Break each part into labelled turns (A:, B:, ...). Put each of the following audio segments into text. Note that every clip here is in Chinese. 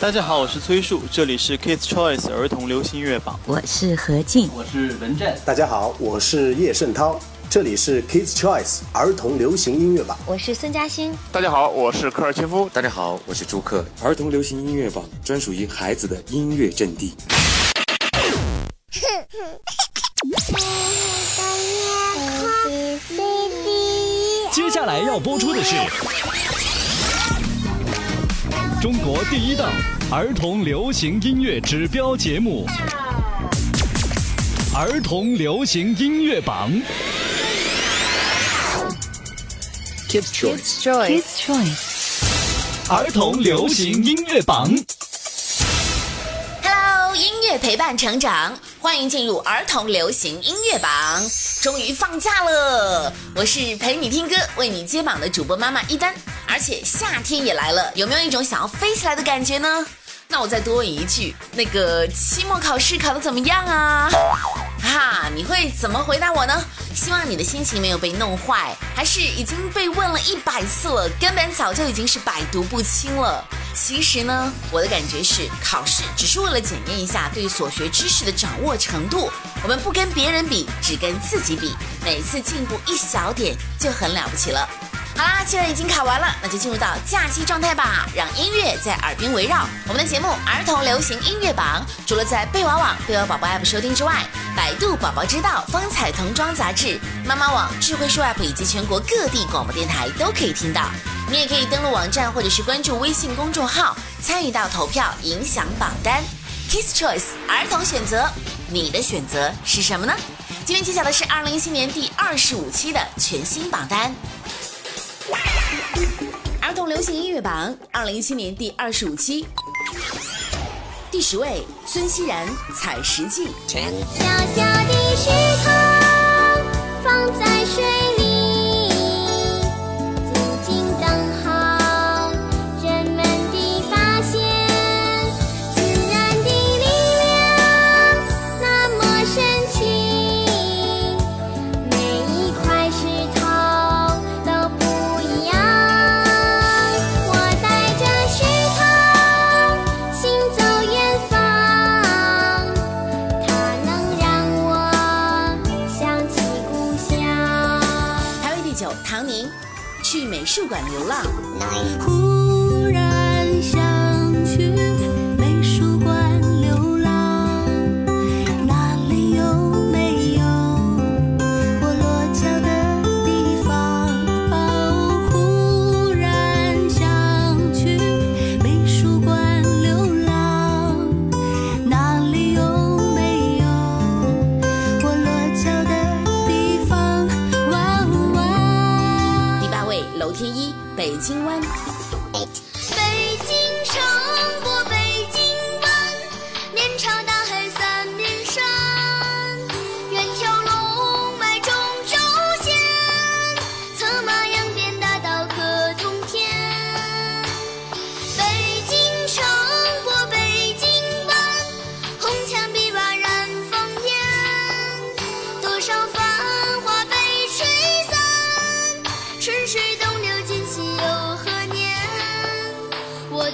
A: 大家好，我是崔树，这里是 Kids Choice 儿童流行音乐榜。
B: 我是何静，
C: 我是文振。
D: 大家好，我是叶圣涛，这里是 Kids Choice 儿童流行音乐榜。
E: 我是孙嘉欣。
F: 大家好，我是科尔切夫。
G: 大家好，我是朱克，儿童流行音乐榜专属于孩子的音乐阵地。
H: 接下来要播出的是。中国第一档儿童流行音乐指标节目《儿童流行音乐榜》。
B: Kids Choice，Kids Choice，
H: 儿童流行音乐榜。
I: Hello，音乐陪伴成长，欢迎进入儿童流行音乐榜。终于放假了，我是陪你听歌、为你接榜的主播妈妈一丹。而且夏天也来了，有没有一种想要飞起来的感觉呢？那我再多问一句，那个期末考试考得怎么样啊？哈，你会怎么回答我呢？希望你的心情没有被弄坏，还是已经被问了一百次了，根本早就已经是百毒不侵了。其实呢，我的感觉是，考试只是为了检验一下对所学知识的掌握程度。我们不跟别人比，只跟自己比，每次进步一小点就很了不起了。好啦，既然已经考完了，那就进入到假期状态吧，让音乐在耳边围绕。我们的节目《儿童流行音乐榜》，除了在贝娃网、贝娃宝宝 App 收听之外，百度宝宝知道、风采童装杂志、妈妈网、智慧树 App 以及全国各地广播电台都可以听到。你也可以登录网站或者是关注微信公众号，参与到投票，影响榜单。Kiss Choice 儿童选择，你的选择是什么呢？今天揭晓的是二零一七年第二十五期的全新榜单。儿童流行音乐榜二零一七年第二十五期，第十位孙熙然《采石记》。
J: 小小的石头放在水流
I: 浪。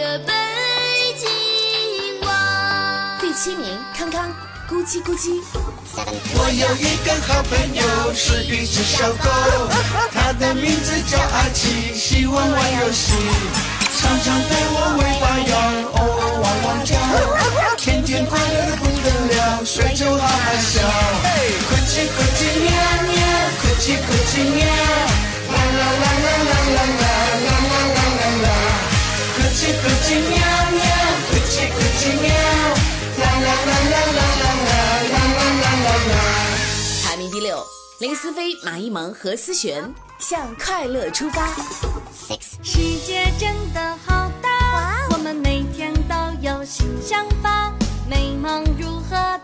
I: 的背景。
J: 第七名，康康，
I: 咕叽咕叽。
K: 我有一个好朋友，是一只小狗，它的名字叫阿奇，喜欢玩游戏，常常对我尾巴摇，偶尔汪汪叫，天天快乐的不得了，睡就哈哈笑，咕叽咕叽喵喵，咕叽咕叽喵，啦啦啦啦啦啦啦。咕叽咕叽喵喵，咕叽咕叽喵，啦啦啦啦啦。
I: 林思飞、马一萌、何思璇向快乐出发。
J: 世界真的好大，我们每天都有新想法。美梦如何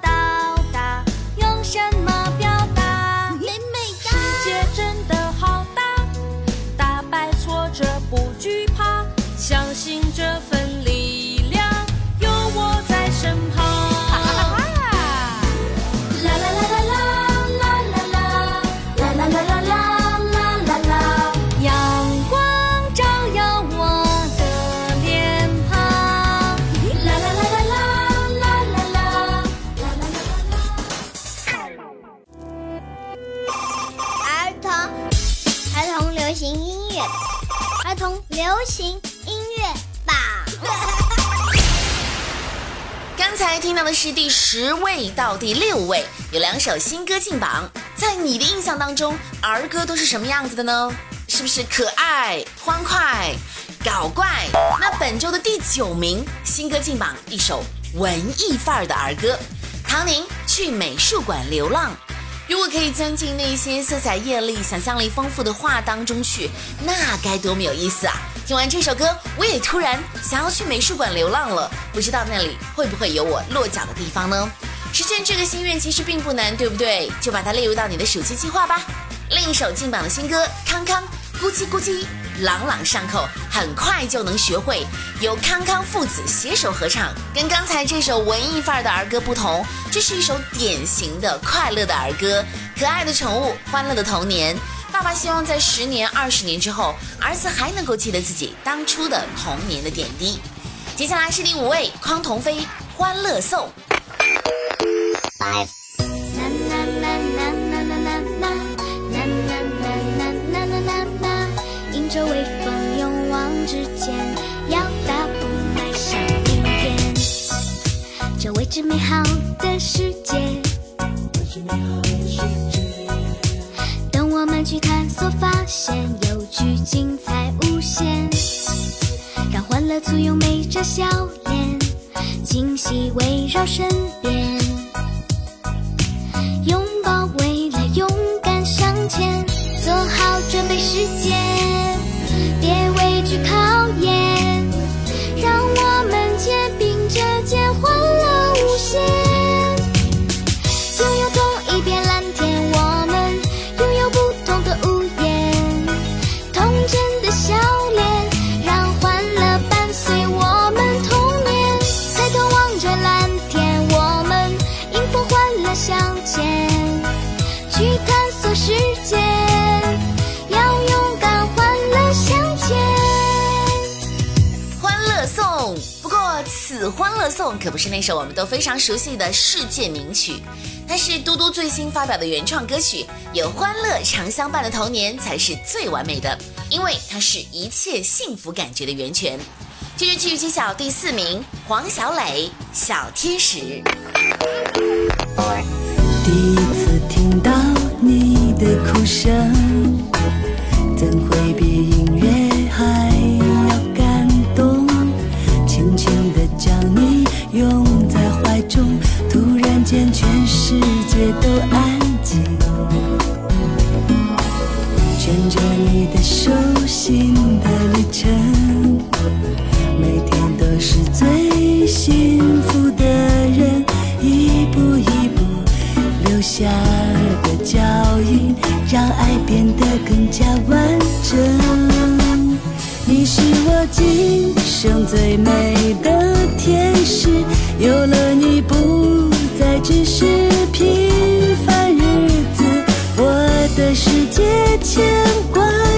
J: 到的
I: 是第十位到第六位，有两首新歌进榜。在你的印象当中，儿歌都是什么样子的呢？是不是可爱、欢快、搞怪？那本周的第九名新歌进榜，一首文艺范儿的儿歌，《唐宁去美术馆流浪》。如果可以钻进那些色彩艳丽、想象力丰富的画当中去，那该多么有意思啊！听完这首歌，我也突然想要去美术馆流浪了。不知道那里会不会有我落脚的地方呢？实现这个心愿其实并不难，对不对？就把它列入到你的暑期计划吧。另一首劲榜的新歌《康康》，咕叽咕叽，朗朗上口，很快就能学会。由康康父子携手合唱，跟刚才这首文艺范儿的儿歌不同，这是一首典型的快乐的儿歌。可爱的宠物，欢乐的童年。爸爸希望在十年、二十年之后，儿子还能够记得自己当初的童年的点滴。接下来是第五位，匡童飞，《欢乐颂》。
J: 迎着微风，勇往直前，要大步迈向明天。这未知美好的世界。去探索，发现有趣、精彩、无限，让欢乐簇拥每张笑脸，惊喜围绕身边，不过，此欢乐
I: 颂可不是那首我们都非常熟悉的世界名曲，它是嘟嘟最新发表的原创歌曲。有欢乐常相伴的童年才是最完美的，因为它是一切幸福感觉的源泉。继续继续揭晓第四名，黄小磊《小天使》。
C: 第一次听到你的哭声，界都安静。牵着你的手，心的旅程，每天都是最幸福的人。一步一步留下的脚印，让爱变得更加完整。你是我今生最美的。天使，有了你不再只是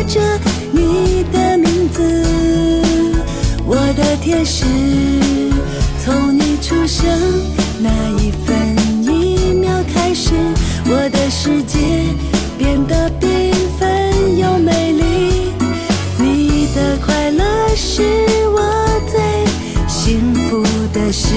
C: 着你的名字，我的天使，从你出生那一分一秒开始，我的世界变得缤纷又美丽，你的快乐是我最幸福。的事，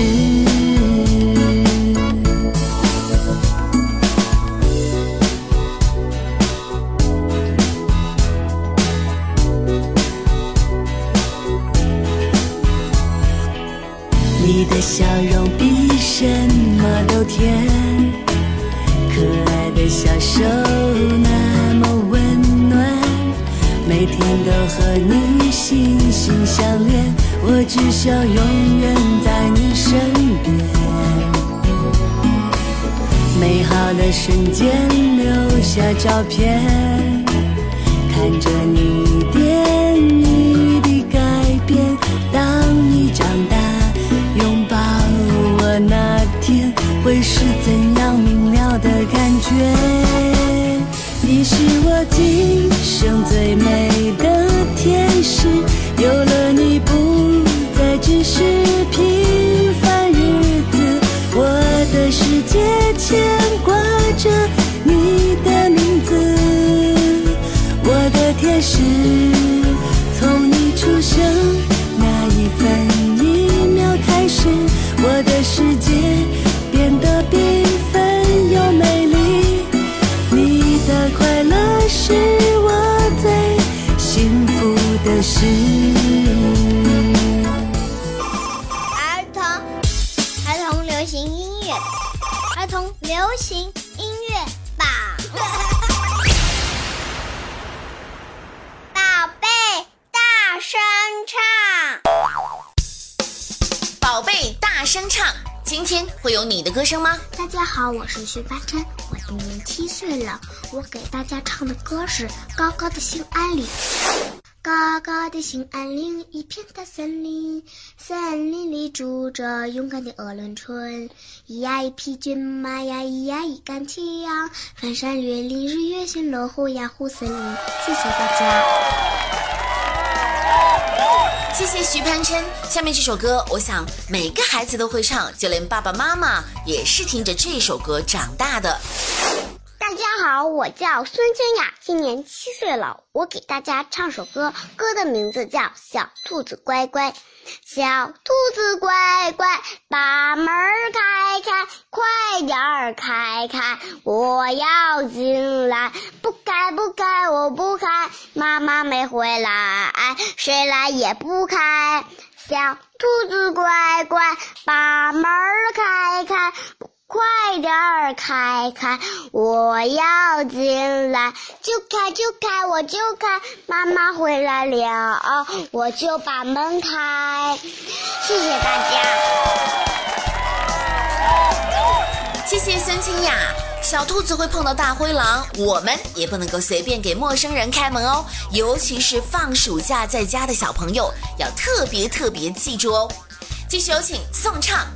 C: 和你心心相连。我只想永远在你身边，美好的瞬间留下照片，看着你一点一滴改变。当你长大拥抱我那天，会是怎样明了的感觉？你是我今生最美有了你不再。只是平凡日子，我的世界牵挂着你的名字，我的天使，儿童，儿童流行音乐，儿童
J: 流行音乐宝，宝贝大声
I: 唱，宝贝大声唱，今天会有你的歌声吗？
E: 大家好，我是徐凡晨，我今年七岁了，我给大家唱的歌是《高高的兴安岭》。高高的兴安岭，一片大森林，森林里住着勇敢的鄂伦春。咿呀一匹骏马呀，咿呀一杆枪，翻山越岭，日月星罗，虎呀虎森林。谢谢大家，
I: 谢谢徐潘琛。下面这首歌，我想每个孩子都会唱，就连爸爸妈妈也是听着这首歌长大的。
E: 大家好，我叫孙清雅，今年七岁了。我给大家唱首歌，歌的名字叫《小兔子乖乖》。小兔子乖乖，把门开开，快点儿开开，我要进来。不开不开，我不开，妈妈没回来，谁来也不开。小兔子乖乖，把门开开。快点儿开开，我要进来，就开就开，我就开。妈妈回来了，我就把门开。谢谢大家，
I: 谢谢孙清雅。小兔子会碰到大灰狼，我们也不能够随便给陌生人开门哦，尤其是放暑假在家的小朋友，要特别特别记住哦。继续有请宋唱。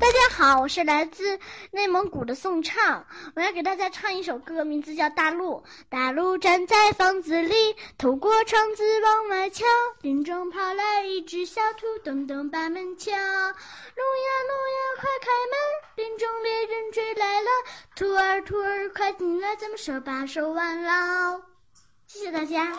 L: 大家好，我是来自内蒙古的宋畅，我要给大家唱一首歌，名字叫《大路》。大路站在房子里，透过窗子往外瞧，林中跑来一只小兔，噔噔把门敲。路呀路呀，快开门，林中猎人追来了，兔儿兔儿快进来，咱们手把手玩喽。谢谢大家。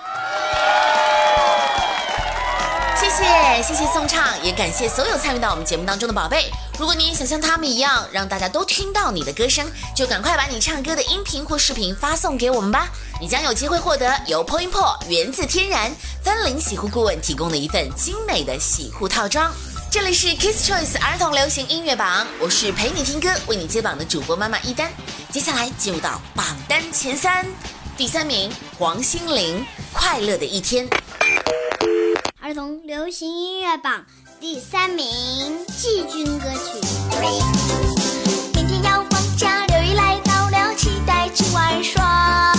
I: 谢谢谢谢宋畅，也感谢所有参与到我们节目当中的宝贝。如果你也想像他们一样，让大家都听到你的歌声，就赶快把你唱歌的音频或视频发送给我们吧。你将有机会获得由 Point 源自天然森林洗护顾问提供的一份精美的洗护套装。这里是 Kiss Choice 儿童流行音乐榜，我是陪你听歌、为你接榜的主播妈妈一丹。接下来进入到榜单前三，第三名黄心凌，《快乐的一天》。
J: 儿童流行音乐榜第三名，季军歌曲。
M: 明天要放假，六一来到了，期待去玩耍。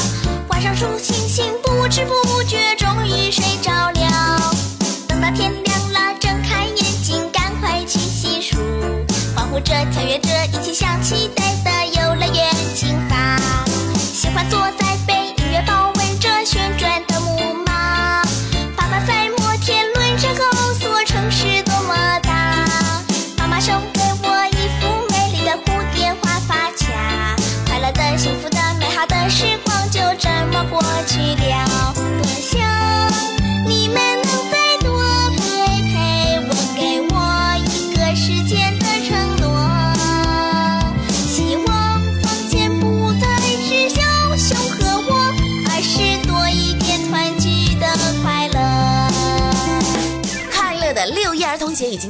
M: 晚上数星星，不知不觉终于睡着了。等到天亮了，睁开眼睛，赶快去洗漱，欢呼着，跳跃着，一起向期待的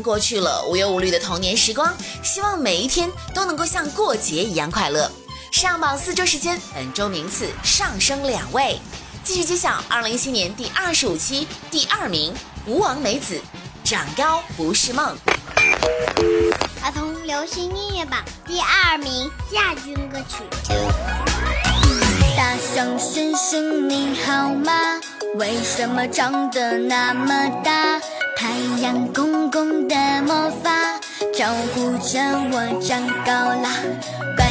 I: 过去了，无忧无虑的童年时光，希望每一天都能够像过节一样快乐。上榜四周时间，本周名次上升两位，继续揭晓二零一七年第二十五期第二名吴王梅子，长高不是梦。
J: 儿童流行音乐榜第二名亚军歌曲。
M: 大象先生你好吗？为什么长得那么大？太阳公公的魔法照顾着我长高啦，乖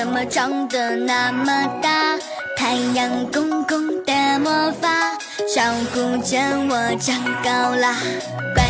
J: 怎。么长得那么大？太阳公公的魔法，照顾着我长高啦。乖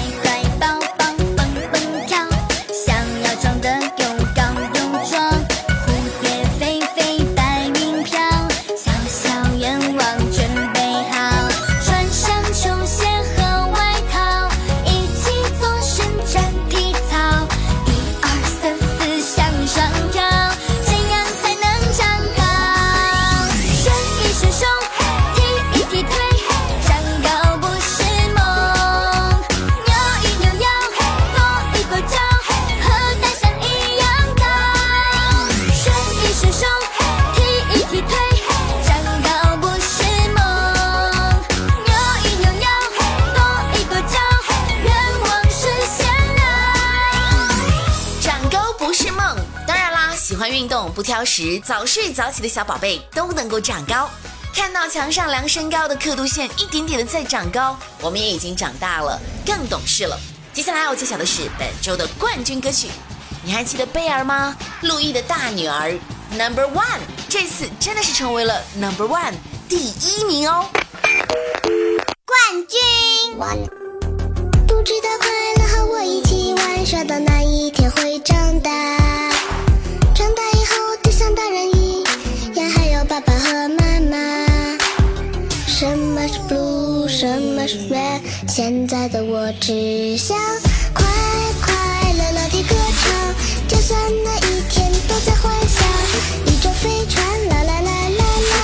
I: 时、早睡早起的小宝贝都能够长高。看到墙上量身高的刻度线一点点的在长高，我们也已经长大了，更懂事了。接下来要揭晓的是本周的冠军歌曲，你还记得贝尔吗？路易的大女儿 Number One，这次真的是成为了 Number One 第一名哦。
E: 冠军。不知道快乐和我一起玩耍的那一天会长大，什么是 blue，什么是 red？现在的我只想快快乐乐地歌唱，就算那一天都在幻想，宇宙飞船啦啦啦啦啦，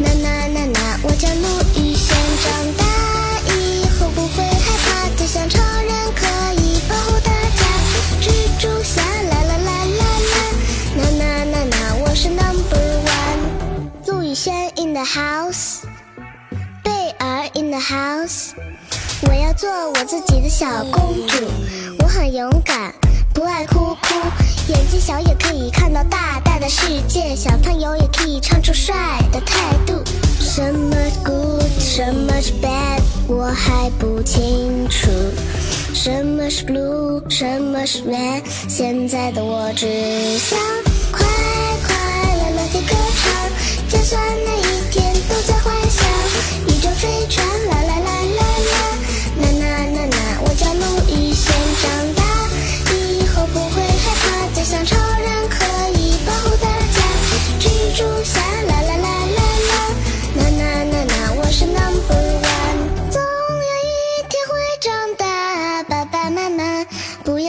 E: 啦啦啦啦，我叫陆羽先长大以后不会害怕，就像超人可以保护大家，蜘蛛侠啦啦啦啦啦，啦啦啦啦，我是 number one，陆羽轩 in the house。The house，我要做我自己的小公主，我很勇敢，不爱哭哭，眼睛小也可以看到大大的世界，小朋友也可以唱出帅的态度。什么是 good，什么是 bad，我还不清楚。什么是 blue，什么是 red，现在的我只想快快乐乐地歌唱，就算那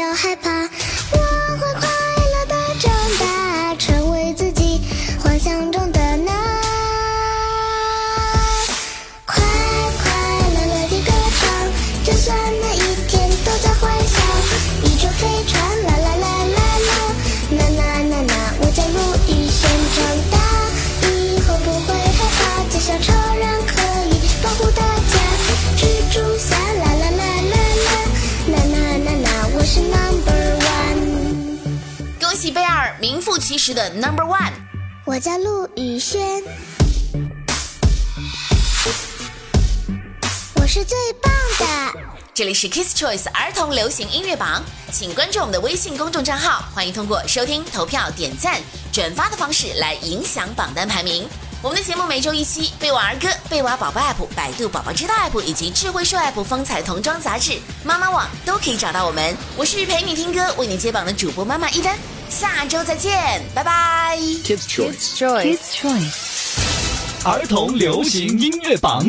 E: 要害怕，
I: 名副其实的 Number One。
E: 我叫陆宇轩。我是最棒的。
I: 这里是 Kiss Choice 儿童流行音乐榜，请关注我们的微信公众账号，欢迎通过收听、投票、点赞、转发的方式来影响榜单排名。我们的节目每周一期，贝瓦儿歌、贝瓦宝宝 app、百度宝宝知道 app 以及智慧树 app、风采童装杂志、妈妈网都可以找到我们。我是陪你听歌、为你接榜的主播妈妈一丹，下周再见，拜拜。
D: Kids Choice。
B: Kids Choice。
H: 儿童流行音乐榜。